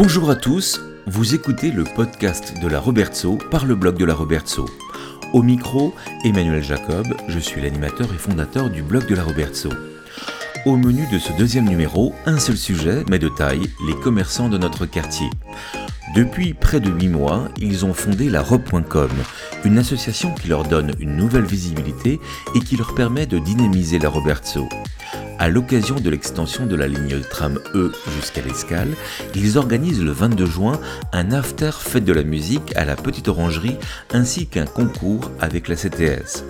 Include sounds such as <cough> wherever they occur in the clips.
Bonjour à tous, vous écoutez le podcast de la Robertso par le blog de la Robertso. Au micro, Emmanuel Jacob, je suis l'animateur et fondateur du blog de la Robertso. Au menu de ce deuxième numéro, un seul sujet, mais de taille, les commerçants de notre quartier. Depuis près de 8 mois, ils ont fondé la robe.com, une association qui leur donne une nouvelle visibilité et qui leur permet de dynamiser la Robertso. À l'occasion de l'extension de la ligne tram E jusqu'à l'Escale, ils organisent le 22 juin un after fête de la musique à la Petite Orangerie ainsi qu'un concours avec la CTS.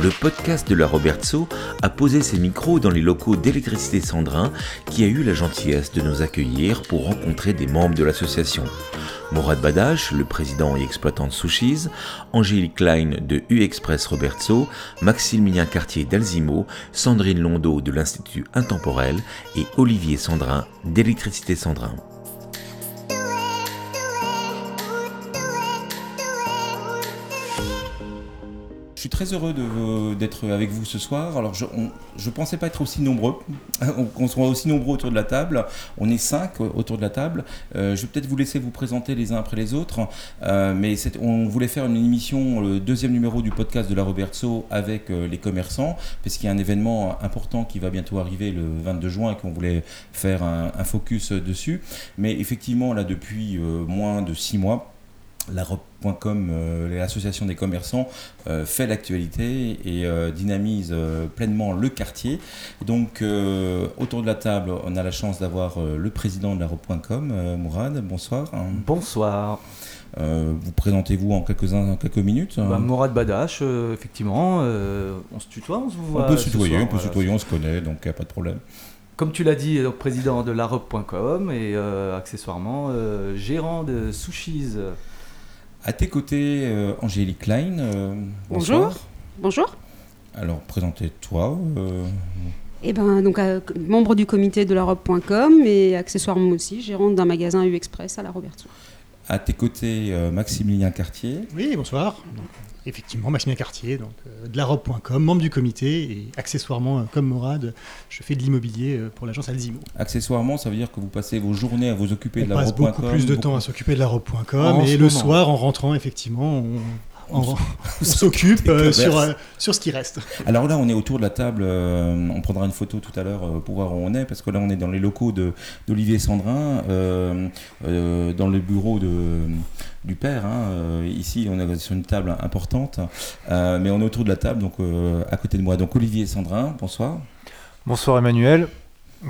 Le podcast de la Robertso a posé ses micros dans les locaux d'Électricité Sandrin qui a eu la gentillesse de nous accueillir pour rencontrer des membres de l'association. Mourad Badache, le président et exploitant de Sushis, Angélique Klein de U-Express Robertso, Maximilien Cartier d'Alzimo, Sandrine Londo de l'Institut Intemporel et Olivier Sandrin d'Électricité Sandrin. Je suis très heureux d'être avec vous ce soir. Alors, je ne pensais pas être aussi nombreux, <laughs> qu'on soit aussi nombreux autour de la table. On est cinq autour de la table. Euh, je vais peut-être vous laisser vous présenter les uns après les autres. Euh, mais on voulait faire une émission, le deuxième numéro du podcast de la Robertso avec euh, les commerçants, parce qu'il y a un événement important qui va bientôt arriver le 22 juin et qu'on voulait faire un, un, focus dessus. Mais effectivement, là, depuis moins de six mois, la euh, l'association des commerçants, euh, fait l'actualité et euh, dynamise pleinement le quartier. Donc, autour de la table, on a la chance d'avoir le président de la Robe.com, Mourad. Bonsoir. Bonsoir. vous présentez-vous en quelques, en quelques minutes bah, Mourad Badache, effectivement. on se tutoie, on se voit On peut se tutoyer, on peut se tutoyer, on se connaît, donc il n'y a pas de problème. Comme tu l'as dit, donc, président de larobe.com et accessoirement gérant de Sushis à tes côtés, euh, Angélique Klein. Euh, bonjour. Bonjour. Alors, présentez-toi. Euh. Eh ben, donc, membre du comité de la robe.com et accessoirement aussi gérante d'un magasin U-Express à la Roberto. À tes côtés, Maximilien Cartier. Oui, bonsoir effectivement, Maximilien Cartier, donc, euh, de la robe.com, membre du comité, et accessoirement, euh, comme Morad, je fais de l'immobilier euh, pour l'agence Alzimo. Accessoirement, ça veut dire que vous passez vos journées à vous occuper de la robe.com On passe beaucoup plus de temps à s'occuper de la robe.com, et le soir, en rentrant, effectivement, on, <laughs> on, s'occupe euh, sur, euh, sur ce qui reste. <laughs> Alors là, on est autour de la table. Euh, on prendra une photo tout à l'heure pour voir où on est, parce que là, on est dans les locaux d'Olivier Sandrin, dans le bureau de, du père. Hein, ici, on est sur une table importante, mais on est autour de la table, donc à côté de moi. Donc Olivier Sandrin, bonsoir. Bonsoir Emmanuel.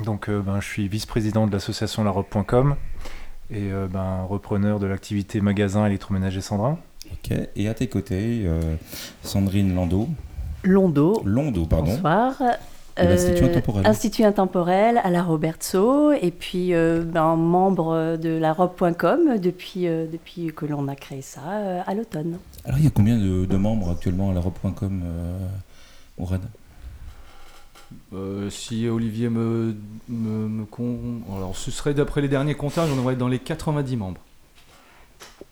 Donc, ben, je suis vice-président de l'association larobe.com et ben, repreneur de l'activité magasin électroménager Sandrin. Ok, et à tes côtés, euh, Sandrine Lando. Londo. Londo, pardon. Bonsoir. L'Institut Intemporel. Institut Intemporel à la Robertso et puis euh, ben, membre de la robe.com depuis, euh, depuis que l'on a créé ça à l'automne. Alors il y a combien de, membres actuellement à la robe.com, au RAD si Olivier me, me, me con... Alors ce serait d'après les derniers comptages, on devrait être dans les 90 membres.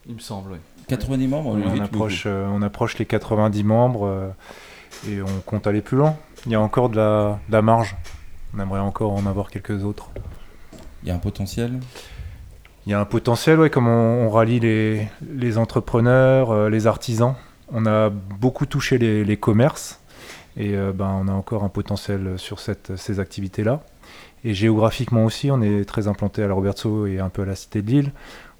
Il me semble, oui. 90 membres on, approche, euh, on approche les 90 membres euh, et on compte aller plus loin. Il y a encore de la, marge. On aimerait encore en avoir quelques autres. Il y a un potentiel? Il y a un potentiel, oui, comme on, rallie les, les entrepreneurs, euh, les artisans. On a beaucoup touché les, commerces et ben, on a encore un potentiel sur cette, ces activités-là. Et géographiquement aussi, on est très implanté à la Roberto et un peu à la Cité de Lille.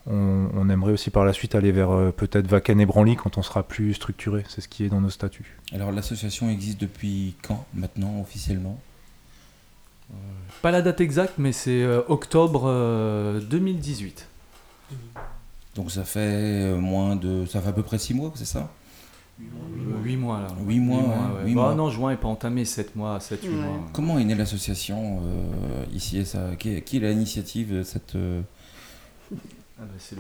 On, aimerait aussi par la suite aller vers euh, peut-être Vacan et Branly quand on sera plus structuré. C'est ce qui est dans nos statuts. Alors l'association existe depuis quand maintenant officiellement? Euh, Pas la date exacte, mais c'est euh, octobre 2018. Donc ça fait moins de, ça fait à peu près 6 mois, c'est ça? 8 mois là. 8 mois, bah, mois, Non, juin n'est pas entamé, 7 mois, 7, 8 mois. Comment est née l'association ici ça? Qui, qui est l'initiative de cette ah bah, c'est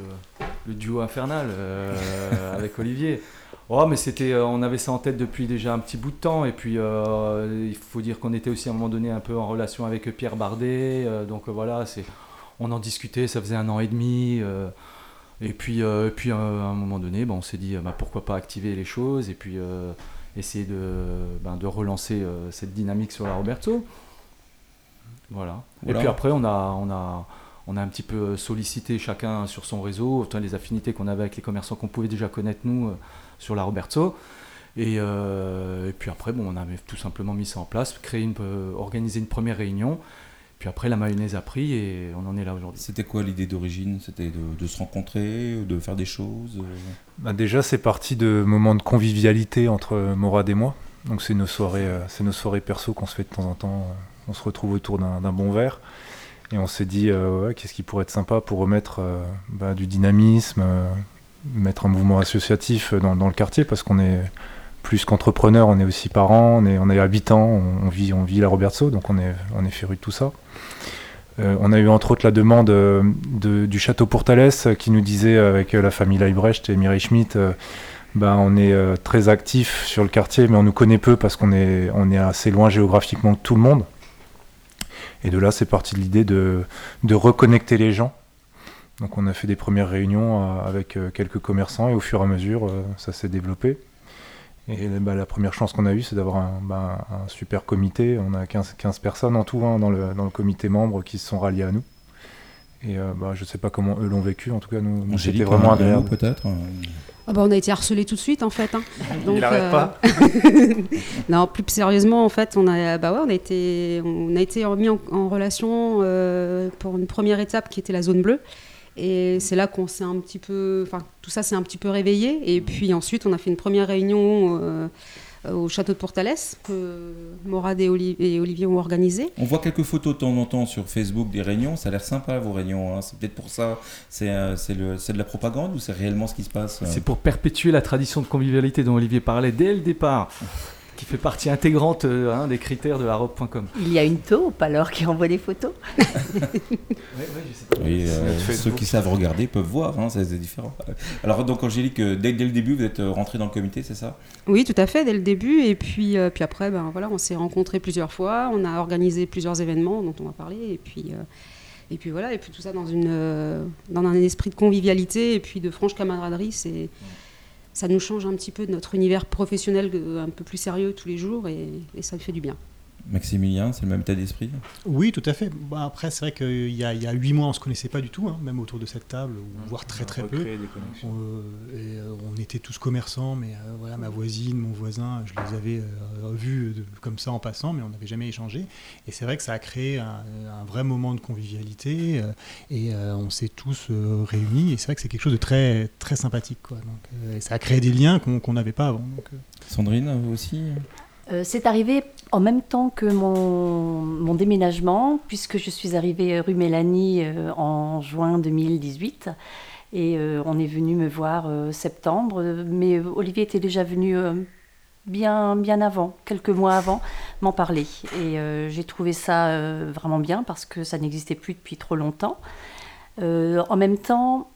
le, duo infernal euh, avec Olivier. Oh, mais c'était, euh, on avait ça en tête depuis déjà un petit bout de temps. Et puis, euh, il faut dire qu'on était aussi à un moment donné un peu en relation avec Pierre Bardet. donc voilà, c'est, on en discutait, ça faisait un an et demi. et puis, puis à un moment donné, bon, on s'est dit, bah, pourquoi pas activer les choses et puis essayer de, ben, de relancer cette dynamique sur la Roberto. Voilà. voilà. Et puis après, on a, on a, on a un petit peu sollicité chacun sur son réseau, les affinités qu'on avait avec les commerçants qu'on pouvait déjà connaître nous sur la Roberto. Et, et, puis après, bon, on a tout simplement mis ça en place, créé une, organisé une première réunion. Puis après, la mayonnaise a pris et on en est là aujourd'hui. C'était quoi l'idée d'origine? C'était de, se rencontrer, de faire des choses bah Déjà, c'est parti de moments de convivialité entre Morad et moi. Donc, c'est nos, soirées, euh, c'est nos soirées perso qu'on se fait de temps en temps. On se retrouve autour d'un bon verre. Et on s'est dit, euh, qu'est-ce qui pourrait être sympa pour remettre euh, bah, du dynamisme, mettre un mouvement associatif dans, le quartier, parce qu'on est plus qu'entrepreneur, on est aussi parents, on est, habitants, on, vit, la Robertso, donc on est, on de tout ça. Euh, on a eu entre autres la demande euh, du château Portales qui nous disait avec la famille Leibrecht et Mireille Schmitt, euh, ben, on est très actif sur le quartier, mais on nous connaît peu parce qu'on est, est assez loin géographiquement de tout le monde. Et de là, c'est parti de l'idée de, de reconnecter les gens. Donc on a fait des premières réunions avec quelques commerçants et au fur et à mesure, ça s'est développé. Et bah, la première chance qu'on a eue, c'est d'avoir un, bah, un, super comité. On a 15, 15 personnes en tout hein, dans, le, dans, le, comité membre qui se sont ralliés à nous. Et euh, bah, je ne sais pas comment eux l'ont vécu. En tout cas, nous, c'était vraiment agréable. Peut-être. Euh. Ah bah, on a été harcelés tout de suite en fait. Hein. <laughs> Donc, Il n'arrête euh, pas. <laughs> non, plus sérieusement en fait, on a, bah ouais, on a été, on a été mis en, en relation pour une première étape qui était la zone bleue. Et c'est là qu'on s'est un petit peu. Enfin, tout ça s'est un petit peu réveillé. Et puis ensuite, on a fait une première réunion euh, au château de Portales que Morad et, Olivier ont organisé. On voit quelques photos de temps en temps sur Facebook des réunions. Ça a l'air sympa, vos réunions. Hein. C'est peut-être pour ça. C'est euh, de la propagande ou c'est réellement ce qui se passe euh C'est pour perpétuer la tradition de convivialité dont Olivier parlait dès le départ qui fait partie intégrante euh, hein, des critères de la robe.com. Il y a une taupe alors qui envoie des photos. <laughs> oui, euh, ceux qui savent regarder peuvent voir, hein, c'est différent. Alors donc Angélique, euh, dès, dès, le début, vous êtes rentrée dans le comité, c'est ça? Oui, tout à fait, dès le début. Et puis, puis après, ben, voilà, on s'est rencontrés plusieurs fois, on a organisé plusieurs événements dont on va parler. Et puis... Et puis voilà, et puis tout ça dans, une, dans un esprit de convivialité et puis de franche camaraderie, c'est, ça nous change un petit peu de notre univers professionnel un peu plus sérieux tous les jours et, et ça fait du bien. Maximilien, c'est le même état d'esprit? Oui, tout à fait. Bah, après, c'est vrai qu'il y, a huit mois, on ne se connaissait pas du tout, hein, même autour de cette table, mmh. voire très très peu. On, euh, et, euh, on était tous commerçants, mais euh, voilà, ma voisine, mon voisin, je les avais vus comme ça en passant, mais on n'avait jamais échangé. Et c'est vrai que ça a créé un, vrai moment de convivialité et on s'est tous réunis. Et c'est vrai que c'est quelque chose de très très sympathique. Quoi. Donc, et ça a créé des liens qu'on n'avait pas avant. Sandrine, vous aussi? Euh, c'est arrivé en même temps que mon, déménagement, puisque je suis arrivée rue Mélanie euh, en juin 2018. Et euh, on est venu me voir septembre, mais Olivier était déjà venu bien, bien avant, quelques mois avant, m'en parler. Et j'ai trouvé ça vraiment bien parce que ça n'existait plus depuis trop longtemps. en même temps,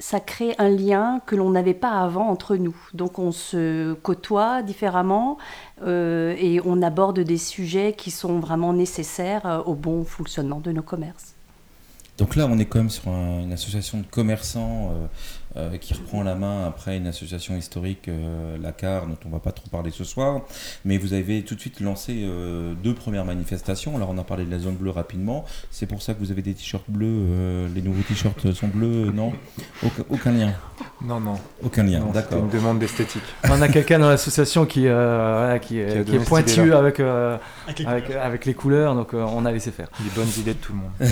ça crée un lien que l'on n'avait pas avant entre nous. Donc on se côtoie différemment euh, et on aborde des sujets qui sont vraiment nécessaires euh, au bon fonctionnement de nos commerces. Donc là, on est quand même sur une association de commerçants euh, euh, qui reprend la main après une association historique, euh, la CAR, dont on va pas trop parler ce soir. Mais vous avez tout de suite lancé deux premières manifestations. Alors on a parlé de la zone bleue rapidement. C'est pour ça que vous avez des t-shirts bleus. les nouveaux t-shirts sont bleus, non? Aucun, lien. Non, non. Aucun lien, d'accord. une demande d'esthétique. On a quelqu'un dans l'association qui, qui, est pointu avec, avec, avec, les couleurs, donc on a laissé faire. Les bonnes idées de tout le monde. <laughs>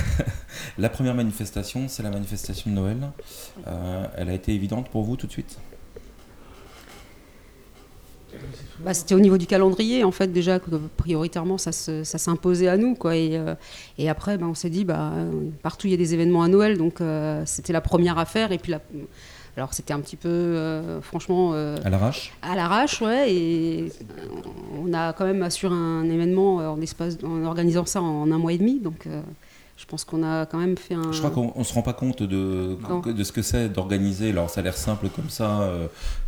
La première manifestation, c'est la manifestation de Noël. Euh, elle a été évidente pour vous tout de suite bah, C'était au niveau du calendrier, en fait, déjà, que prioritairement, ça, s'imposait à nous. Quoi, et, euh, et après, bah, on s'est dit, bah, partout il y a des événements à Noël, donc euh, c'était la première affaire. Et puis la, alors c'était un petit peu, franchement... à l'arrache À l'arrache, ouais. Et on a quand même assuré un événement en, espace, en organisant ça en un mois et demi. Donc je pense qu'on a quand même fait un. Je crois qu'on ne se rend pas compte de, de ce que c'est d'organiser. Alors, ça a l'air simple comme ça.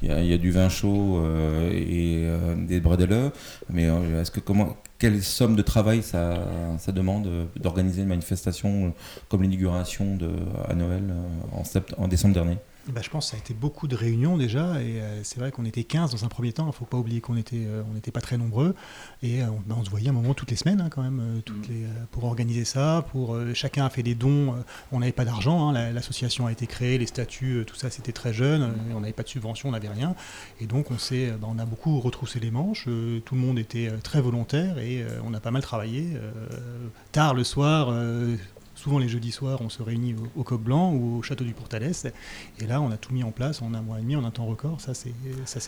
Il euh, y, a du vin chaud euh, et euh, des bredelles. Mais est-ce que comment, quelle somme de travail ça, ça demande d'organiser une manifestation comme l'inauguration à Noël en, en décembre dernier? Bah, je pense que ça a été beaucoup de réunions déjà, et euh, c'est vrai qu'on était 15 dans un premier temps, il ne faut pas oublier qu'on était, euh, on n'était pas très nombreux, et euh, on, bah, on, se voyait un moment toutes les semaines hein, quand même, toutes mm. les, pour organiser ça, pour, chacun a fait des dons, on n'avait pas d'argent, hein, l'association a été créée, les statuts, tout ça c'était très jeune, mm. on n'avait pas de subvention, on n'avait rien, et donc on, s'est, bah, on a beaucoup retroussé les manches, tout le monde était très volontaire, et on a pas mal travaillé, tard le soir, Souvent les jeudis soirs, on se réunit au, Coq Blanc ou au Château du Portalès. Et là, on a tout mis en place en un mois et demi, en un temps record. Ça, c'est,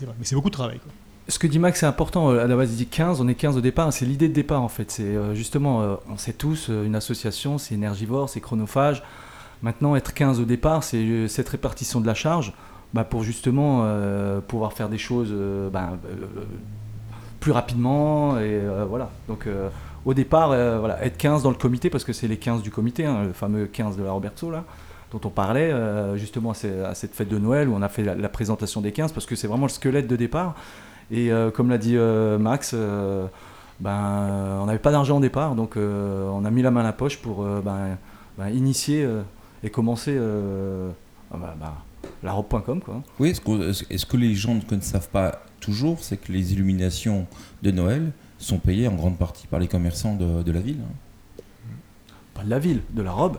vrai. Mais c'est beaucoup de travail. Ce que dit Max, c'est important. À la base, il dit 15, on est 15 au départ. C'est l'idée de départ, en fait. C'est euh, justement, euh, on sait tous, euh, une association, c'est énergivore, c'est chronophage. Maintenant, être 15 au départ, c'est cette répartition de la charge bah, pour justement pouvoir faire des choses bah, plus rapidement. Et voilà. Donc au départ, euh, voilà, être 15 dans le comité, parce que c'est les 15 du comité, hein, le fameux 15 de la Roberto, là, dont on parlait, euh, justement à, cette fête de Noël où on a fait la, présentation des 15, parce que c'est vraiment le squelette de départ. Et euh, comme l'a dit Max, ben, on n'avait pas d'argent au départ, donc on a mis la main à la poche pour ben, ben, initier et commencer ah, bah, la robe.com. Oui, est-ce que, est que, les gens ne savent pas toujours, c'est que les illuminations de Noël sont payés en grande partie par les commerçants de, de la ville. Hein. Pas de la ville, de la robe.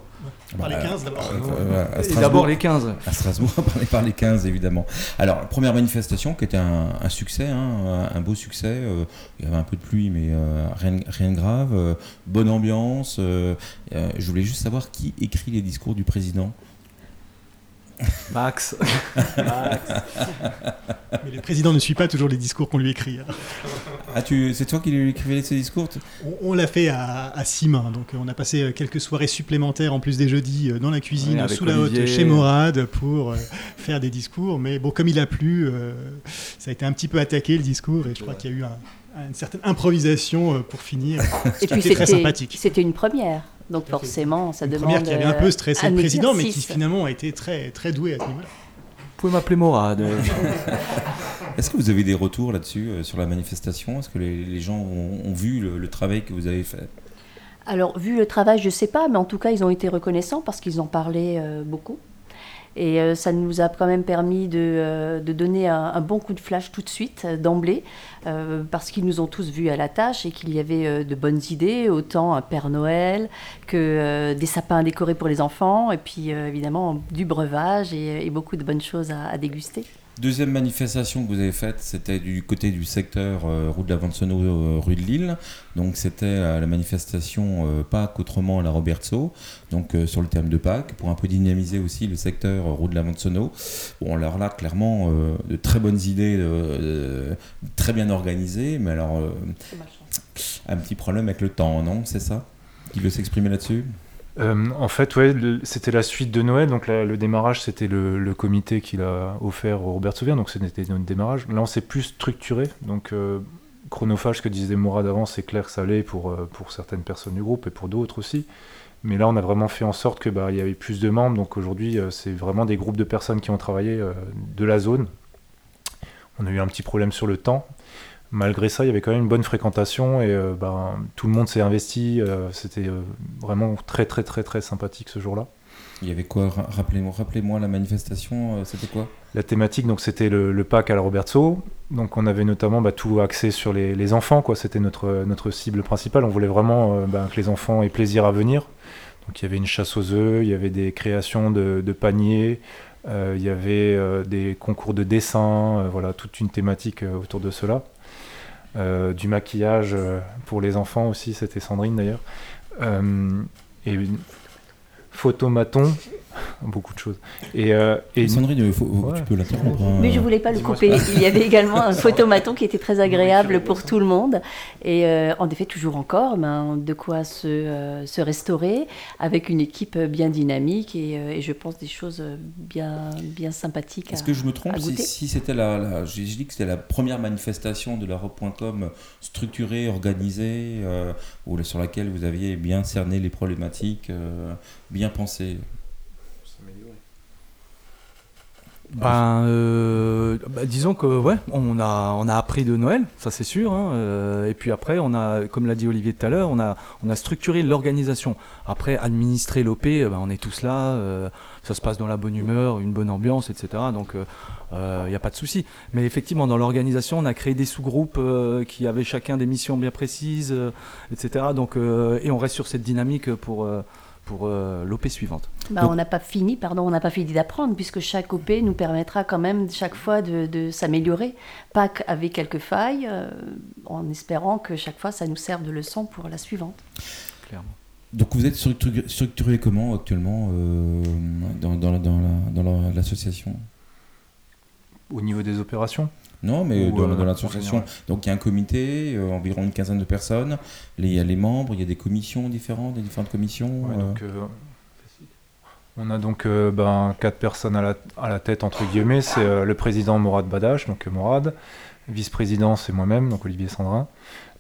Par les 15 d'abord. Euh, d'abord les 15. À Strasbourg, <laughs> par les 15 évidemment. Alors, première manifestation qui était un, succès, hein, un, beau succès. Euh, il y avait un peu de pluie, mais euh, rien, rien, de grave. bonne ambiance. je voulais juste savoir qui écrit les discours du président. <laughs> Max. Mais le président ne suit pas toujours les discours qu'on lui écrit. Hein. Ah, tu, c'est toi qui lui écrivais ces discours On, l'a fait à, à, six mains. Donc, on a passé euh, quelques soirées supplémentaires en plus des jeudis euh, dans la cuisine, sous la haute, chez Morad, pour euh, faire des discours. Mais bon, comme il a plu, ça a été un petit peu attaqué le discours. Et je crois qu'il y a eu une certaine improvisation pour finir. Et puis, c'était très sympathique. C'était une première. Donc forcément, ça demande. Première qui avait un peu stressé le président, mais qui finalement a été très, très doué à ce niveau-là. Vous pouvez m'appeler Morad. <laughs> Est-ce que vous avez des retours là-dessus, euh, sur la manifestation? Est-ce que les, gens ont, vu le, travail que vous avez fait? Alors, vu le travail, je ne sais pas, mais en tout cas, ils ont été reconnaissants parce qu'ils en parlaient euh, beaucoup. Et euh, ça nous a quand même permis de, euh, donner un, bon coup de flash tout de suite, euh, d'emblée, parce qu'ils nous ont tous vus à la tâche et qu'il y avait de bonnes idées, autant un Père Noël que des sapins décorés pour les enfants, et puis évidemment du breuvage et, beaucoup de bonnes choses à déguster. Deuxième manifestation que vous avez faite, c'était du côté du secteur euh, rue de la Vansono, euh, rue de Lille. Donc c'était euh, la manifestation Pâques autrement à la Robertso, donc sur le thème de Pâques, pour un peu dynamiser aussi le secteur rue de la Vansono. Bon, alors là, clairement, de très bonnes idées, très bien organisées, mais alors un petit problème avec le temps, non? C'est ça? Qui veut s'exprimer là-dessus? Euh, en fait, ouais, c'était la suite de Noël. Donc le démarrage, c'était le, comité qu'il a offert au Robert Souvier. Donc c'était notre démarrage. Là, on s'est plus structuré. Donc euh, chronophage, que disait Mourad avant, c'est clair que ça allait pour, euh, pour certaines personnes du groupe et pour d'autres aussi. Mais là, on a vraiment fait en sorte qu'il bah, y avait plus de membres. Donc aujourd'hui, c'est vraiment des groupes de personnes qui ont travaillé de la zone. On a eu un petit problème sur le temps malgré ça, il y avait quand même une bonne fréquentation et euh, ben, tout le monde s'est investi. Euh, c'était euh, vraiment très, très, très, très sympathique ce jour-là. Il y avait quoi? Rappelez-moi rappelez la manifestation, c'était quoi? La thématique, donc c'était le, le, Pâques à la Roberto. Donc on avait notamment bah, tout axé sur les, enfants, quoi. C'était notre, notre cible principale. On voulait vraiment bah, que les enfants aient plaisir à venir. Donc il y avait une chasse aux œufs, il y avait des créations de, de paniers, il y avait des concours de dessin, voilà, toute une thématique autour de cela. Euh, du maquillage euh, pour les enfants aussi, c'était Sandrine d'ailleurs. Euh, et photomaton, <laughs> beaucoup de choses. Et, euh, Sandrine, tu peux l'interrompre. Hein. Mais je voulais pas le couper. Il y avait également un <laughs> photomaton qui était très agréable pour tout le monde. Et euh, en effet, toujours encore, ben, de quoi se, euh, se, restaurer avec une équipe bien dynamique et, je pense des choses bien, bien sympathiques. Est-ce que je me trompe si, c'était la, j'ai dit que c'était la première manifestation de la Robe.com structurée, organisée, ou sur laquelle vous aviez bien cerné les problématiques, bien pensé ben, euh, bah, disons que ouais, on a, on a appris de Noël, ça c'est sûr. Hein, euh, et puis après, on a, comme l'a dit Olivier tout à l'heure, on a, on a structuré l'organisation. Après, administrer l'OP, euh, ben, on est tous là, ça se passe dans la bonne humeur, une bonne ambiance, etc. Donc il n'y a pas de souci. Mais effectivement, dans l'organisation, on a créé des sous-groupes qui avaient chacun des missions bien précises, etc. Donc, et on reste sur cette dynamique pour pour euh, l'OP suivante. Bah, on n'a pas fini, pardon, on n'a pas fini d'apprendre puisque chaque OP nous permettra quand même chaque fois de, s'améliorer, pas avec quelques failles, euh, en espérant que chaque fois ça nous serve de leçon pour la suivante. Clairement. Donc vous êtes structuré, comment actuellement euh, dans, dans l'association? Au niveau des opérations? Non, mais dans, euh, l'association. Donc il y a un comité, euh, environ une quinzaine de personnes. Il y a les membres, il y a des commissions différentes, des différentes commissions. Euh. on a donc ben, quatre personnes à la, à la, tête, entre guillemets. C'est le président Morad Badache, donc Morad. Vice-président, c'est moi-même, donc Olivier Sandrin.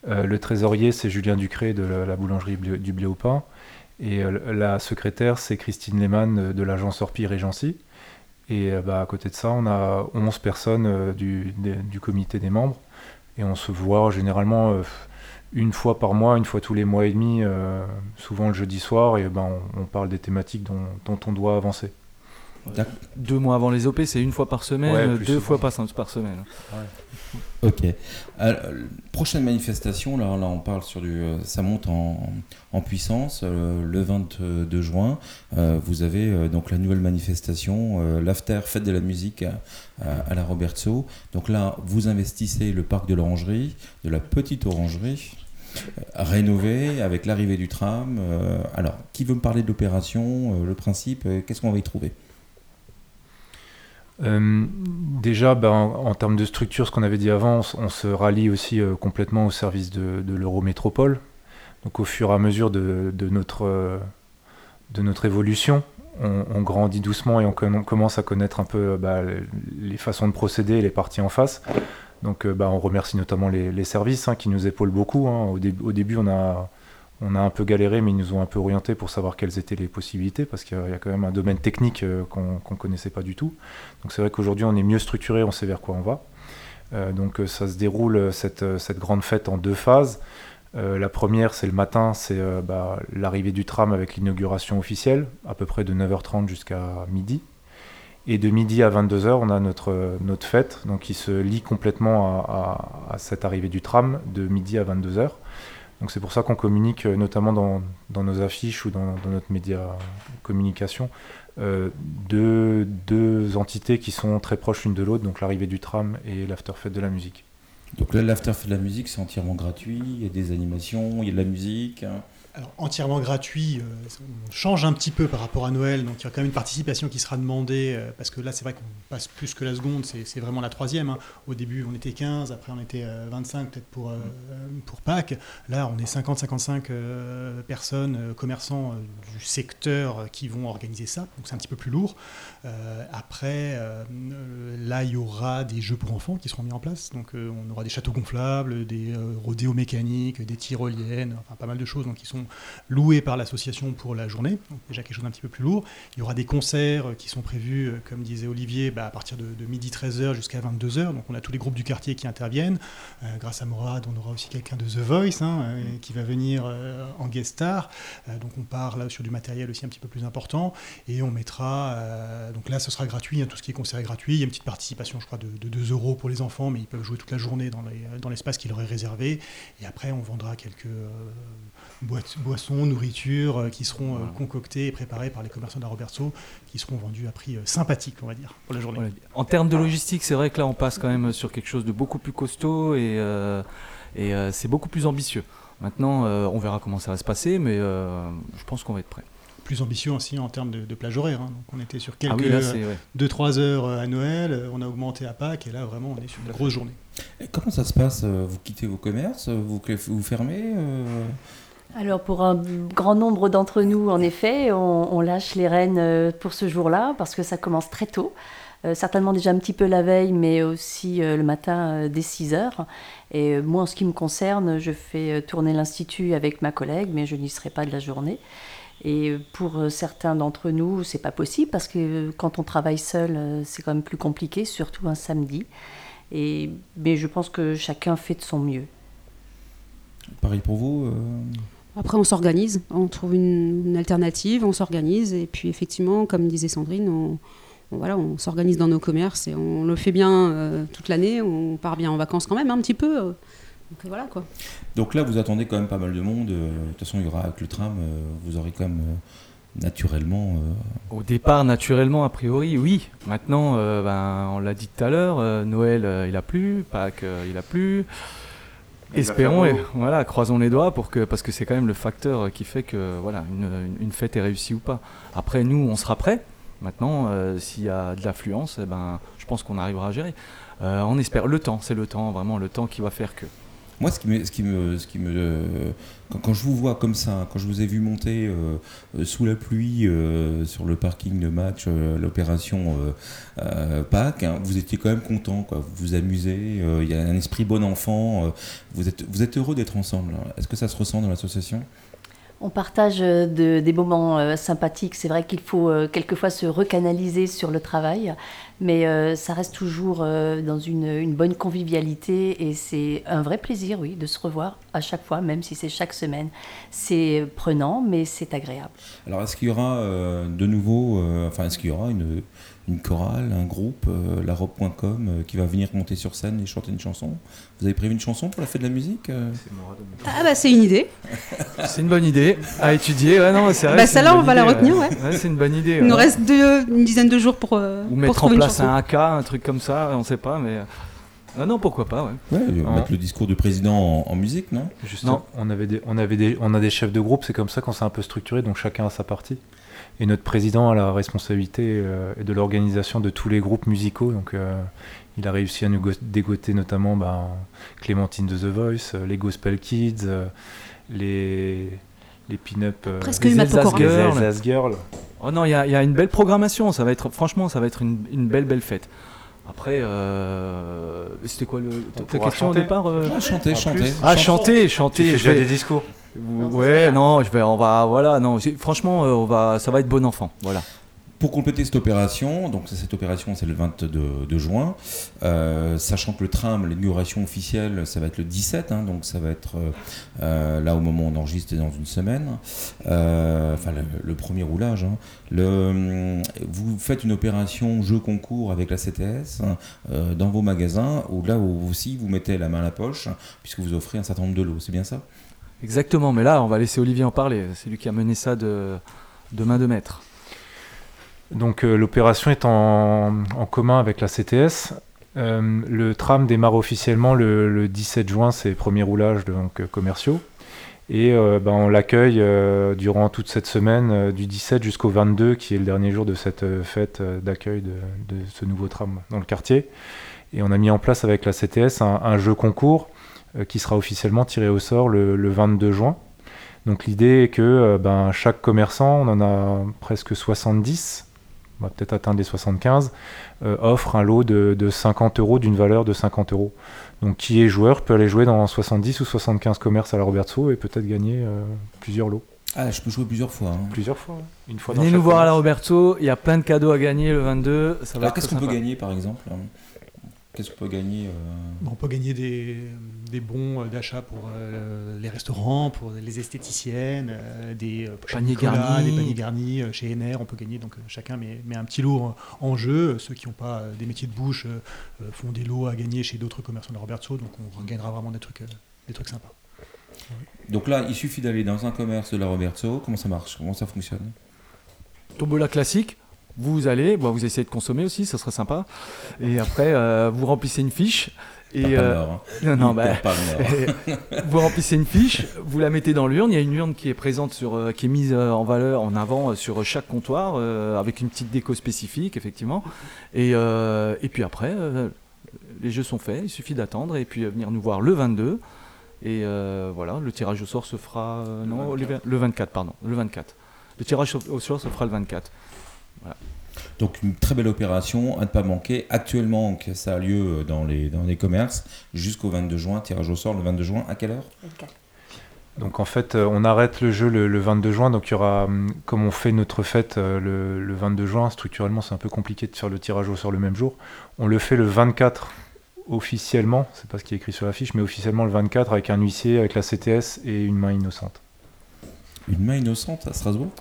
le trésorier, c'est Julien Ducré de la, boulangerie du Blé au Pain. Et la secrétaire, c'est Christine Lehmann de l'agence Orpi Régency. Et euh, bah, à côté de ça, on a 11 personnes euh, du, comité des membres. Et on se voit généralement euh, une fois par mois, une fois tous les mois et demi, souvent le jeudi soir, et ben, on, parle des thématiques dont on doit avancer. Deux mois avant les OP, c'est une fois par semaine, deux fois par, par semaine. Ok. prochaine manifestation, là, là on parle sur du. Euh, ça monte en, en puissance. Euh, le 22 juin, euh, vous avez donc la nouvelle manifestation, l'After Fête de la musique à, la Robertso. Donc là, vous investissez le parc de l'Orangerie, de la petite Orangerie rénové avec l'arrivée du tram. alors, qui veut me parler de l'opération, le principe, qu'est-ce qu'on va y trouver? Euh, déjà, ben, en, termes de structure, ce qu'on avait dit avant, on, se rallie aussi euh, complètement au service de, l'Eurométropole. Donc au fur et à mesure de, notre, de notre évolution, on, grandit doucement et on, commence à connaître un peu bah, les façons de procéder et les parties en face. Donc bah, on remercie notamment les, services hein, qui nous épaulent beaucoup. Hein. Au, début, on a on a un peu galéré, mais ils nous ont un peu orienté pour savoir quelles étaient les possibilités, parce qu'il y a quand même un domaine technique euh, qu'on ne connaissait pas du tout. Donc c'est vrai qu'aujourd'hui, on est mieux structuré, on sait vers quoi on va. Euh, donc euh, ça se déroule, cette, grande fête, en deux phases. la première, c'est le matin, c'est bah, l'arrivée du tram avec l'inauguration officielle, à peu près de 9h30 jusqu'à midi. Et de midi à 22h, on a notre, fête, donc qui se lie complètement à, à cette arrivée du tram de midi à 22h. Donc c'est pour ça qu'on communique euh, notamment dans, nos affiches ou dans, notre média communication euh, deux, deux, entités qui sont très proches l'une de l'autre, donc l'arrivée du tram et l'afterfête de la musique. Donc là, l'afterfête de la musique, c'est entièrement gratuit, il y a des animations, il y a de la musique. Hein. Alors entièrement gratuit, euh, on change un petit peu par rapport à Noël, donc il y a quand même une participation qui sera demandée, euh, parce que là c'est vrai qu'on passe plus que la seconde, c'est vraiment la troisième. Hein. Au début on était 15, après on était 25 euh, peut-être pour, pour Pâques. Là on est 50-55 personnes, commerçants du secteur qui vont organiser ça, donc c'est un petit peu plus lourd. Après, là il y aura des jeux pour enfants qui seront mis en place, donc on aura des châteaux gonflables, des rodéos mécaniques, des tyroliennes, enfin pas mal de choses donc, qui sont loués par l'association pour la journée, donc déjà quelque chose d'un petit peu plus lourd. Il y aura des concerts qui sont prévus, euh, comme disait Olivier, bah, à partir de, midi 13h jusqu'à 22h. Donc on a tous les groupes du quartier qui interviennent. Euh, grâce à Morad, on aura aussi quelqu'un de The Voice hein, euh, qui va venir en guest star. donc on part là sur du matériel aussi un petit peu plus important et on mettra. Donc là, ce sera gratuit, hein, tout ce qui est concert est gratuit. Il y a une petite participation, je crois, de, 2 euros pour les enfants, mais ils peuvent jouer toute la journée dans l'espace qui leur est réservé. Et après, on vendra quelques boissons, nourriture euh, qui seront euh, concoctées et préparées par les commerçants de la Roberto, qui seront vendus à prix euh, sympathique, on va dire, pour la journée. En termes de logistique, c'est vrai que là, on passe quand même sur quelque chose de beaucoup plus costaud et, et c'est beaucoup plus ambitieux. Maintenant, on verra comment ça va se passer, mais je pense qu'on va être prêt plus ambitieux aussi en termes de, plage horaire. Hein. Donc on était sur ah quelques 2-3 heures à Noël, on a augmenté à Pâques et là vraiment on est sur une grosse journée. comment ça se passe Vous quittez vos commerces Vous, vous fermez alors pour un grand nombre d'entre nous, en effet, on, lâche les rênes euh, pour ce jour-là parce que ça commence très tôt. Euh, certainement déjà un petit peu la veille, mais aussi euh, le matin dès 6 heures. Et moi, en ce qui me concerne, je fais tourner l'Institut avec ma collègue, mais je n'y serai pas de la journée. Et pour certains d'entre nous, c'est pas possible parce que quand on travaille seul, c'est quand même plus compliqué, surtout un samedi. Et, mais je pense que chacun fait de son mieux. Pareil pour vous après, on s'organise, on trouve une, alternative, on s'organise, et puis effectivement, comme disait Sandrine, on, voilà, on s'organise dans nos commerces et on le fait bien euh, toute l'année, on part bien en vacances quand même un petit peu. Euh, donc voilà quoi. Donc là, vous attendez quand même pas mal de monde. Euh, de toute façon, il y aura avec le tram, vous aurez quand même naturellement. Au départ, naturellement, a priori, oui. Maintenant, ben, on l'a dit tout à l'heure, Noël, il a plu, Pâques, il a plu. Espérons et voilà, croisons les doigts pour que parce que c'est quand même le facteur qui fait que voilà une, une, fête est réussie ou pas. Après nous on sera prêts. Maintenant euh, s'il y a de l'affluence, eh ben je pense qu'on arrivera à gérer. Euh, on espère le temps, c'est le temps vraiment le temps qui va faire que. Moi, ce qui me, ce qui me, ce qui me quand, je vous vois comme ça, quand je vous ai vu monter euh, euh, sous la pluie euh, sur le parking de match, l'opération Pâques, hein, vous étiez quand même content, quoi. Vous vous amusez, il y a un esprit bon enfant. vous êtes, vous êtes heureux d'être ensemble. Est-ce que ça se ressent dans l'association? On partage euh, des moments euh, sympathiques. C'est vrai qu'il faut euh, quelquefois se recanaliser sur le travail, mais ça reste toujours dans une, bonne convivialité et c'est un vrai plaisir, oui, de se revoir à chaque fois, même si c'est chaque semaine. C'est prenant, mais c'est agréable. Alors, est-ce qu'il y aura de nouveau, enfin, est-ce qu'il y aura une, une chorale, un groupe, euh, larobe.com, euh, qui va venir monter sur scène et chanter une chanson. Vous avez prévu une chanson pour la fête de la musique euh Ah bah c'est une idée. <laughs> c'est une bonne idée à étudier. Ouais, non, c'est vrai, bah celle-là, on va la retenir. Ouais. c'est une bonne idée. Il nous reste une dizaine de jours pour. Ou mettre en place un AK, un truc comme ça, on sait pas, mais. Ah non, pourquoi pas, ouais. mettre le discours du président en, musique, non? Non, on, avait des, on, avait des, on a des chefs de groupe, c'est comme ça quand c'est un peu structuré, donc chacun a sa partie. Et notre président a la responsabilité euh, de l'organisation de tous les groupes musicaux. Donc, euh, il a réussi à nous dégoter notamment ben, Clémentine de The Voice, euh, les Gospel Kids, les, les pin-up, les Alsace Girls. Oh non, il y, a une belle programmation. Ça va être, franchement, ça va être une, une belle, belle fête. Après, c'était quoi le, ta question au départ ah, Chanter, chanter. Ah, chanter, chanter. J'ai des discours. Ouais, non, je vais, on va, voilà, non, franchement, euh, on va, ça va être bon enfant, voilà. Pour compléter cette opération, donc cette opération c'est le 22 juin, euh, sachant que le tram, l'inauguration officielle, ça va être le 17, hein, donc ça va être euh, là au moment où on enregistre dans une semaine, enfin le, premier roulage. Hein. le, vous faites une opération jeu concours avec la CTS hein, dans vos magasins, où là aussi vous mettez la main à la poche, puisque vous offrez un certain nombre de lots, c'est bien ça? Exactement, mais là, on va laisser Olivier en parler. C'est lui qui a mené ça de, main de maître. Donc euh, l'opération est en, commun avec la CTS. Euh, le tram démarre officiellement le, 17 juin, ses premiers roulages donc, euh, commerciaux. Et ben, on l'accueille durant toute cette semaine, du 17 jusqu'au 22, qui est le dernier jour de cette fête d'accueil de, ce nouveau tram dans le quartier. Et on a mis en place avec la CTS un jeu concours qui sera officiellement tiré au sort le, 22 juin. Donc l'idée est que euh, ben, chaque commerçant, on en a presque 70, on va peut-être atteindre les 75, euh, offre un lot de, 50 euros d'une valeur de 50 euros. Donc qui est joueur peut aller jouer dans 70 ou 75 commerces à la Roberto et peut-être gagner plusieurs lots. Ah, je peux jouer plusieurs fois. Hein. Plusieurs fois, une fois. Venez nous voir à la Roberto, il y a plein de cadeaux à gagner le 22. Ça va qu'est-ce qu'on peut gagner par exemple hein? Qu'est-ce qu'on peut gagner On peut gagner des, des bons euh, d'achat pour euh, les restaurants, pour les esthéticiennes, euh, des paniers garnis, des paniers garnis chez NR. On peut gagner donc chacun met, met, un petit lot en jeu. Ceux qui n'ont pas des métiers de bouche font des lots à gagner chez d'autres commerçants de Roberto. Donc on gagnera vraiment des trucs, des trucs sympas. Donc là, il suffit d'aller dans un commerce de la Roberto. Comment ça marche? Comment ça fonctionne? Tombola classique. Vous allez, vous essayez de consommer aussi, ça serait sympa. Et après, vous remplissez une fiche. Et euh, hein. non, bah, <laughs> vous remplissez une fiche, vous la mettez dans l'urne. Il y a une urne qui est présente sur, euh, qui est mise euh, en valeur, en avant sur chaque comptoir, avec une petite déco spécifique, effectivement. Et, et puis après, les jeux sont faits. Il suffit d'attendre et puis venir nous voir le 22. Et voilà, le tirage au sort se fera non, le 24. le 24, pardon, le 24. Le tirage au sort se fera le 24. Voilà. Donc une très belle opération à ne pas manquer. Actuellement, ça a lieu dans les, dans les commerces jusqu'au 22 juin, tirage au sort le 22 juin. À quelle heure Donc en fait, on arrête le jeu le, 22 juin. Donc il y aura, hum, comme on fait notre fête le, le 22 juin, structurellement c'est un peu compliqué de faire le tirage au sort le même jour. On le fait le 24 officiellement, c'est pas ce qui est écrit sur la fiche, mais officiellement le 24 avec un huissier, avec la CTS et une main innocente. Une main innocente à Strasbourg?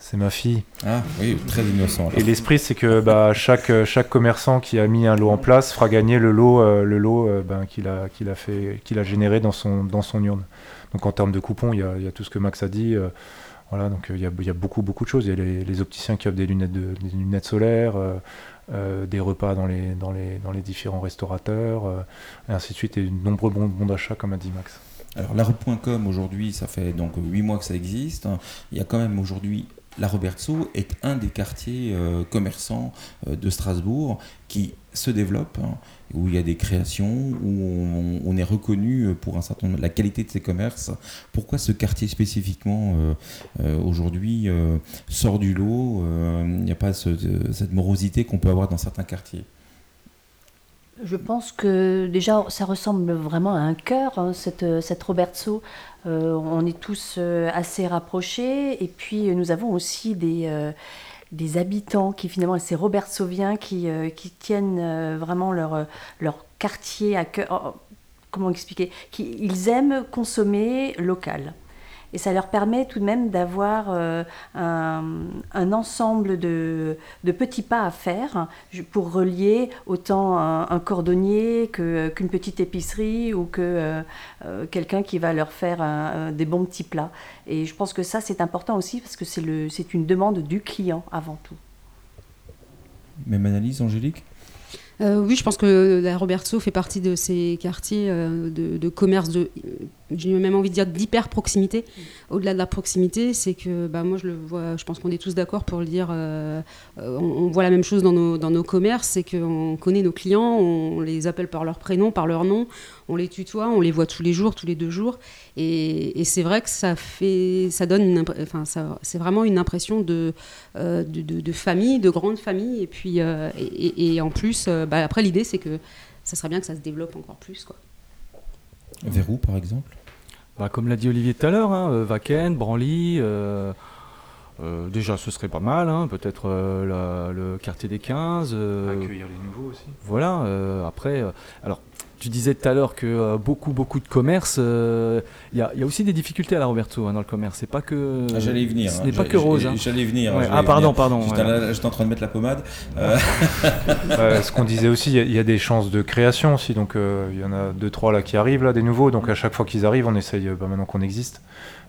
C'est ma fille. Ah oui, très innocent. Et l'esprit, c'est que bah, chaque, chaque commerçant qui a mis un lot en place fera gagner le lot, euh, le lot euh, ben, qu'il a, qu'il a, fait, qu'il a généré dans son, dans son urne. Donc en termes de coupons, il y a, y a, tout ce que Max a dit. Euh, voilà, donc il y, a, y, a, beaucoup, beaucoup de choses. Il y a les, les, opticiens qui offrent des lunettes, de, des lunettes solaires. Des repas dans les, dans les, dans les différents restaurateurs, et ainsi de suite, et de nombreux bons, bons d'achat, comme a dit Max. Alors, la larobe.com, aujourd'hui, ça fait donc 8 mois que ça existe. Il y a quand même aujourd'hui la Robertso est un des quartiers euh, commerçants de Strasbourg qui se développe, hein, où il y a des créations, où on, est reconnu pour un certain la qualité de ses commerces. Pourquoi ce quartier spécifiquement euh, euh, aujourd'hui euh, sort du lot Il n'y a pas cette morosité qu'on peut avoir dans certains quartiers? Je pense que déjà, ça ressemble vraiment à un cœur, hein, cette, cette Robertso. On est tous assez rapprochés. Et puis, nous avons aussi des, habitants qui finalement, c'est Robert Sauvien qui, euh, tiennent euh, vraiment leur, euh, quartier à cœur. Oh, comment expliquer? Qui, Ils aiment consommer local. Et ça leur permet tout de même d'avoir euh, un, ensemble de, petits pas à faire pour relier autant un, cordonnier qu'une petite épicerie ou que euh, euh, quelqu'un qui va leur faire des bons petits plats. Et je pense que ça, c'est important aussi parce que c'est une demande du client avant tout. Même analyse, Angélique? Oui, je pense que la Roberto fait partie de ces quartiers de, de, commerce de j'ai même envie de dire d'hyper proximité. Au-delà de la proximité, c'est que bah, moi je le vois, je pense qu'on est tous d'accord pour le dire, euh, euh, on, voit la même chose dans nos, dans nos commerces, c'est qu'on connaît nos clients, on les appelle par leur prénom, par leur nom, on les tutoie, on les voit tous les jours, tous les deux jours. Et, c'est vrai que ça fait, ça donne enfin c'est vraiment une impression de, euh, de, de, famille, de grande famille. Et puis, et, en plus, bah, après l'idée c'est que ça serait bien que ça se développe encore plus. Quoi. Vers où par exemple? Bah, comme l'a dit Olivier tout à l'heure, hein, euh, Vaken, Branly, euh, euh, déjà ce serait pas mal, hein, peut-être le quartier des 15. Accueillir les nouveaux aussi. Voilà, après, alors tu disais tout à l'heure que euh, beaucoup, beaucoup de commerces, il euh, y, a, aussi des difficultés à la Roberto hein, dans le commerce. C'est pas que. Ah, j'allais y venir. Ce n'est pas que rose. Hein. J'allais venir. ah, pardon, pardon. J'étais en train de mettre la pommade. <laughs> Euh. ce qu'on disait aussi, il y, a des chances de création aussi. Donc, il y en a deux, trois là qui arrivent, là, des nouveaux. Donc, à chaque fois qu'ils arrivent, on essaye, bah, maintenant qu'on existe,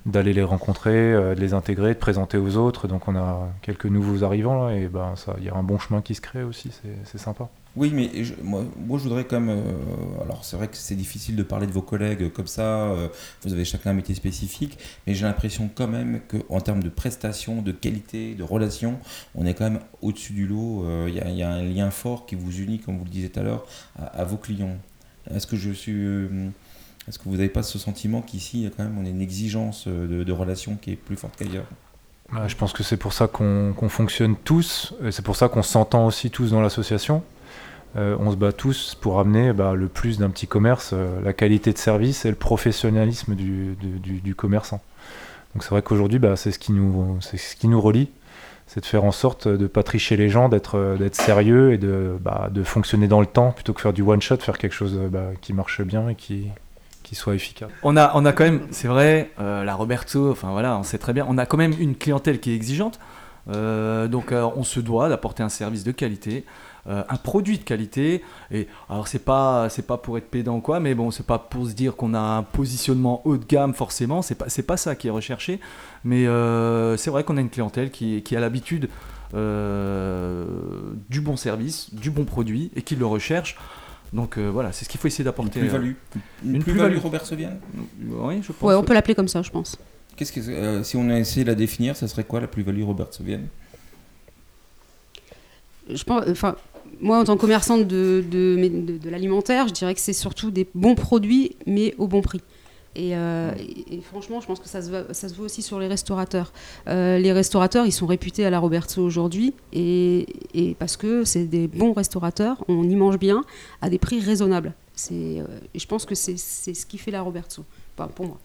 d'aller les rencontrer, de les intégrer, de présenter aux autres. Donc, on a quelques nouveaux arrivants là, et ben, ça, il y a un bon chemin qui se crée aussi. C'est sympa. Oui, mais moi, moi, je voudrais quand même. Euh, alors, c'est vrai que c'est difficile de parler de vos collègues comme ça. Euh, vous avez chacun un métier spécifique, mais j'ai l'impression quand même qu'en termes de prestations, de qualité, de relations, on est quand même au-dessus du lot. Euh, Il y, a un lien fort qui vous unit, comme vous le disiez tout à l'heure, à, vos clients. Est-ce que je suis. Est-ce que vous n'avez pas ce sentiment qu'ici, quand même, on a une exigence de, de relation qui est plus forte qu'ailleurs? Je pense que c'est pour ça qu'on fonctionne tous, et c'est pour ça qu'on s'entend aussi tous dans l'association. Euh, on se bat tous pour amener bah, le plus d'un petit commerce, euh, la qualité de service et le professionnalisme du, commerçant. Donc c'est vrai qu'aujourd'hui, bah, c'est ce, qui nous, relie, c'est de faire en sorte de ne pas tricher les gens, d'être euh, sérieux et bah, de, fonctionner dans le temps plutôt que faire du one-shot, faire quelque chose qui marche bien et qui, soit efficace. On a, on a quand même, c'est vrai, la Roberto, enfin voilà, on sait très bien, on a quand même une clientèle qui est exigeante. donc on se doit d'apporter un service de qualité. Euh, un produit de qualité. Et alors c'est pas c'est pas pour être pédant ou quoi, mais bon c'est pas pour se dire qu'on a un positionnement haut de gamme forcément. C'est pas pas ça qui est recherché. Mais euh, c'est vrai qu'on a une clientèle qui, qui a l'habitude euh, du bon service, du bon produit et qui le recherche. Donc voilà, c'est ce qu'il faut essayer d'apporter. Une plus-value. Une, plus-value, Robert Sovian Oui, je pense. Ouais, on peut l'appeler comme ça, je pense. Qu'est-ce que, si on a essayé de la définir, ça serait quoi la plus-value Robert Sovian? Je pense, enfin, moi, en tant que commerçante de, de, l'alimentaire, je dirais que c'est surtout des bons produits, mais au bon prix. Et, euh, franchement, je pense que ça se, voit, ça se voit aussi sur les restaurateurs. Euh, les restaurateurs, ils sont réputés à la Roberto aujourd'hui, et, et, parce que c'est des bons restaurateurs, on y mange bien, à des prix raisonnables. Euh, et je pense que c'est ce qui fait la Roberto, pour moi.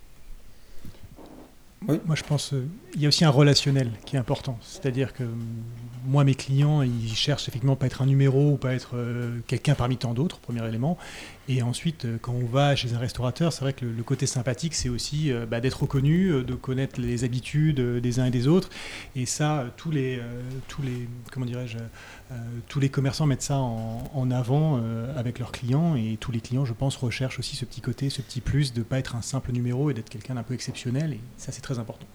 Moi, je pense qu'il euh, y a aussi un relationnel qui est important. C'est-à-dire que moi, mes clients, ils cherchent effectivement pas être un numéro ou pas être euh, quelqu'un parmi tant d'autres, premier élément. Et ensuite, euh, quand on va chez un restaurateur, c'est vrai que le, côté sympathique, c'est aussi bah, d'être reconnu, de connaître les habitudes des uns et des autres. Et ça, tous les, tous les, comment dirais-je, tous les commerçants mettent ça en, avant avec leurs clients. Et tous les clients, je pense, recherchent aussi ce petit côté, ce petit plus de pas être un simple numéro et d'être quelqu'un d'un peu exceptionnel. Et ça, c'est très important.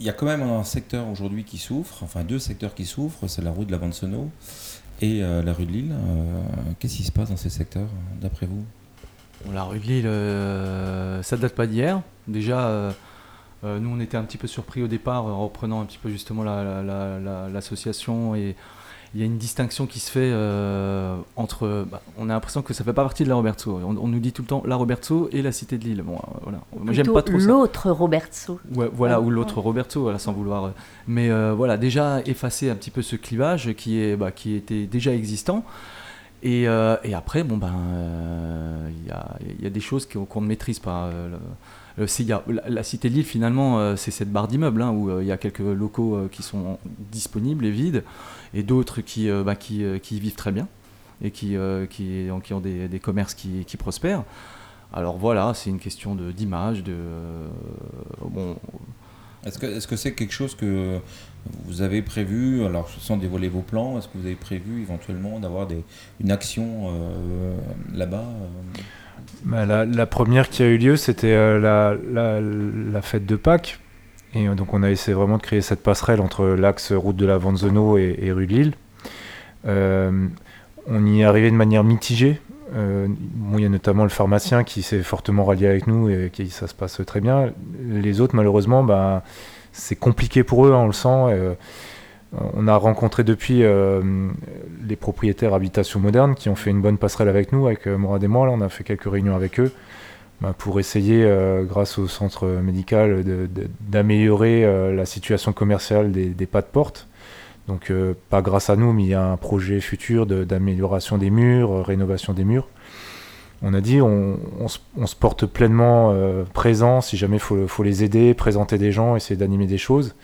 Il y a quand même un secteur aujourd'hui qui souffre, enfin deux secteurs qui souffrent, c'est la rue de la Vansono et euh, la rue de Lille. Euh, qu'est-ce qui se passe dans ces secteurs, d'après vous? La rue de Lille, euh, ça date pas d'hier. Déjà, nous, on était un petit peu surpris au départ, en reprenant un petit peu justement l'association et il y a une distinction qui se fait euh, entre. Bah, on a l'impression que ça fait pas partie de la Roberto. On, nous dit tout le temps la Roberto et la Cité de Lille. Bon, euh, voilà. j'aime pas trop L'autre Roberto. voilà, ah, ou l'autre Roberto, voilà, sans vouloir. Euh, mais voilà, déjà effacer un petit peu ce clivage qui, est, bah, qui était déjà existant. Et, et après, bon, ben, il y, a, y, a, des choses qu'on ne maîtrise pas. Euh, la, cité de Lille, finalement, euh, c'est cette barre d'immeubles hein, où euh, il y a quelques locaux qui sont disponibles et vides, et d'autres qui, bah, vivent très bien et qui, ont des, commerces qui, prospèrent. Alors voilà, c'est une question d'image. Est-ce que c'est -ce c'est quelque chose que vous avez prévu, alors sans dévoiler vos plans, est-ce que vous avez prévu éventuellement d'avoir une action là-bas? Bah, la, première qui a eu lieu, c'était euh, la, fête de Pâques. Et euh, donc on a essayé vraiment de créer cette passerelle entre l'axe route de la Vanzeno et, rue de Lille. Euh, on y est arrivé de manière mitigée. il y a notamment le pharmacien qui s'est fortement rallié avec nous et qui ça se passe très bien. Les autres, malheureusement, bah, c'est compliqué pour eux, hein, on le sent. On a rencontré depuis euh, les propriétaires Habitation Moderne qui ont fait une bonne passerelle avec nous, avec euh, Mourad et moi. On a fait quelques réunions avec eux bah, pour essayer, euh, grâce au centre médical, d'améliorer la situation commerciale des, pas de porte. Donc, pas grâce à nous, mais il y a un projet futur d'amélioration des murs, rénovation des murs. On a dit, on, se, porte pleinement présent si jamais il faut les aider, présenter des gens, essayer d'animer des choses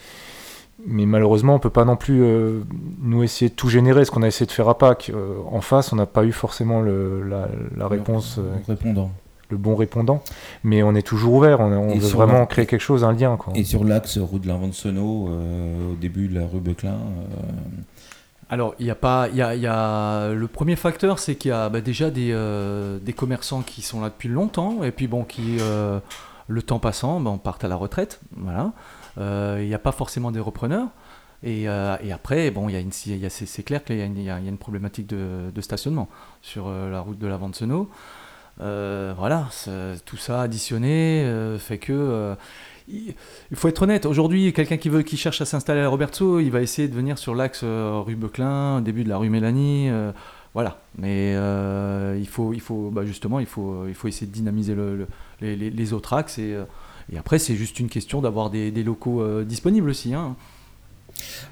mais malheureusement, on peut pas non plus euh, nous essayer de tout générer, ce qu'on a essayé de faire à Pâques. Euh, en face, on n'a pas eu forcément le, la, réponse, le, euh, répondant. le bon répondant, mais on est toujours ouvert. On, veut vraiment créer quelque chose, un lien. Quoi. Et sur l'axe rue de l'Inventionneau, au début de la rue Beclin. Alors, il y a pas, il y a, y a, le premier facteur, c'est qu'il y a bah, déjà des, des, commerçants qui sont là depuis longtemps, et puis bon, qui le temps passant, bah, partent à la retraite, voilà. Euh, il n'y a pas forcément des repreneurs. Et, euh, après, bon, c'est clair qu'il y, a une problématique de, stationnement sur euh, la route de la Vente-Seno. voilà, tout ça additionné fait que il faut être honnête. Aujourd'hui, quelqu'un qui veut, qui cherche à s'installer à Roberto, il va essayer de venir sur l'axe rue Beclin, début de la rue Mélanie. voilà. Mais il faut, il faut, bah, justement, il faut, il faut essayer de dynamiser le, les, autres axes et après, c'est juste une question d'avoir des, locaux euh, disponibles aussi. Hein.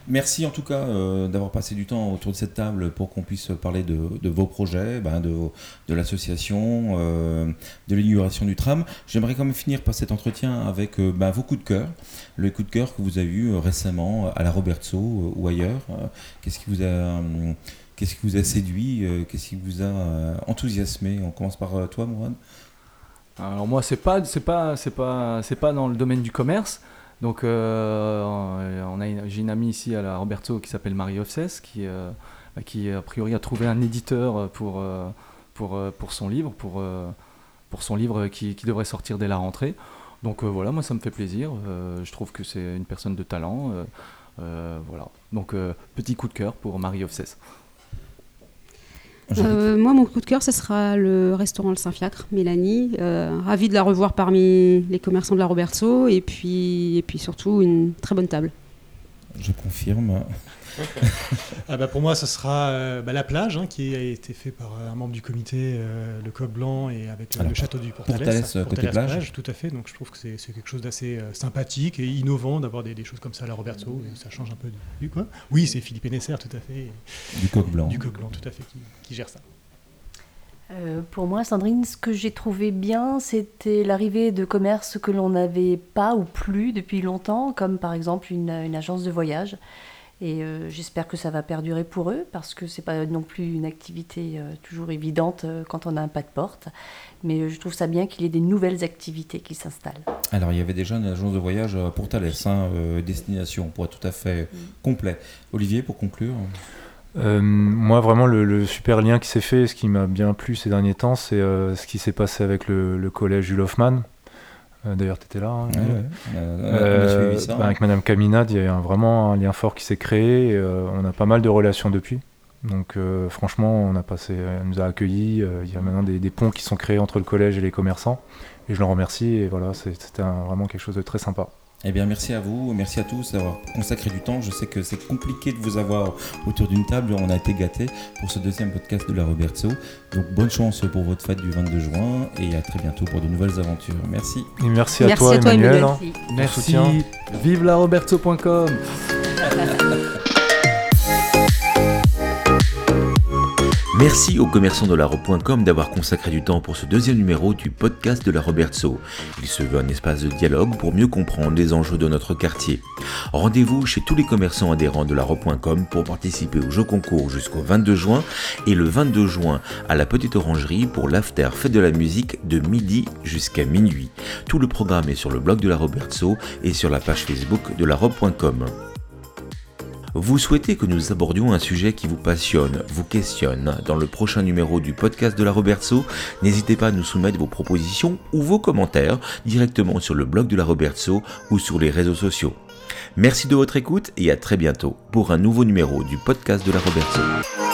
Merci en tout cas euh, d'avoir passé du temps autour de cette table pour qu'on puisse parler de, vos projets, ben, de, l'association, euh, de l'inauguration du tram. J'aimerais quand même finir par cet entretien avec ben, vos coups de cœur, le coup de cœur que vous avez eu récemment à la Robertso ou ailleurs. Qu'est-ce qui vous a... Qu'est-ce qui vous a séduit Qu'est-ce qui vous a enthousiasmé? On commence par toi, Mourad alors moi, c'est pas, c'est pas, c'est pas, dans le domaine du commerce. Donc, euh, on a, j'ai une amie ici à la Roberto qui s'appelle Marie Offses, qui, euh, qui a priori a trouvé un éditeur pour, euh, son livre, pour, son livre qui, devrait sortir dès la rentrée. Donc voilà, moi ça me fait plaisir. je trouve que c'est une personne de talent. voilà. Donc petit coup de cœur pour Marie Offses. Euh, moi, mon coup de cœur, ce sera le restaurant Le Saint-Fiacre, Mélanie. Euh, ravie de la revoir parmi les commerçants de la Roberto et puis, et puis surtout une très bonne table. Je confirme. <laughs> ah bah pour moi, ce sera euh, bah, la plage, hein, qui a été fait par euh, un membre du comité, euh, le Coq Blanc, et avec le château du Portales. côté plage. Tout à fait. Donc je trouve que c'est quelque chose d'assez sympathique et innovant d'avoir des, choses comme ça à la Roberto. Et ça change un peu du quoi. Oui, c'est Philippe Nesser, tout à fait. Du Coq Blanc. Du Coq Blanc, tout à fait, qui, gère ça. Euh, pour moi, Sandrine, ce que j'ai trouvé bien, c'était l'arrivée de commerces que l'on n'avait pas ou plus depuis longtemps, comme par exemple une, agence de voyage. Et euh, j'espère que ça va perdurer pour eux, parce que ce n'est pas non plus une activité euh, toujours évidente quand on a un pas de porte. Mais je trouve ça bien qu'il y ait des nouvelles activités qui s'installent. Alors, il y avait déjà une agence de voyage pour Thalès, hein, destination, pour être tout à fait complet. Olivier, pour conclure euh, moi, vraiment, le, super lien qui s'est fait, ce qui m'a bien plu ces derniers temps, c'est euh, ce qui s'est passé avec le, collège Jules Hoffmann. Euh, d'ailleurs, tu étais là. Hein, bah, avec Madame Caminade, il y a vraiment un lien fort qui s'est créé. on a pas mal de relations depuis. Donc, franchement, on a passé, elle nous a accueillis. il y a maintenant des, des, ponts qui sont créés entre le collège et les commerçants. Et je leur remercie. Et voilà, c'était vraiment quelque chose de très sympa. Eh bien, merci à vous, merci à tous d'avoir consacré du temps. Je sais que c'est compliqué de vous avoir autour d'une table. On a été gâtés pour ce deuxième podcast de la Roberto. Donc, bonne chance pour votre fête du 22 juin et à très bientôt pour de nouvelles aventures. Merci. Et merci à toi, Emmanuel. Merci. Vive la Roberto.com. <laughs> Merci aux commerçants de la d'avoir consacré du temps pour ce deuxième numéro du podcast de la Robertso. Il se veut un espace de dialogue pour mieux comprendre les enjeux de notre quartier. Rendez-vous chez tous les commerçants adhérents de la pour participer au jeu concours jusqu'au 22 juin et le 22 juin à la Petite Orangerie pour l'after fête de la musique de midi jusqu'à minuit. Tout le programme est sur le blog de la Robertso et sur la page Facebook de la. Vous souhaitez que nous abordions un sujet qui vous passionne, vous questionne dans le prochain numéro du podcast de la Robertso N'hésitez pas à nous soumettre vos propositions ou vos commentaires directement sur le blog de la Robertso ou sur les réseaux sociaux. Merci de votre écoute et à très bientôt pour un nouveau numéro du podcast de la Robertso.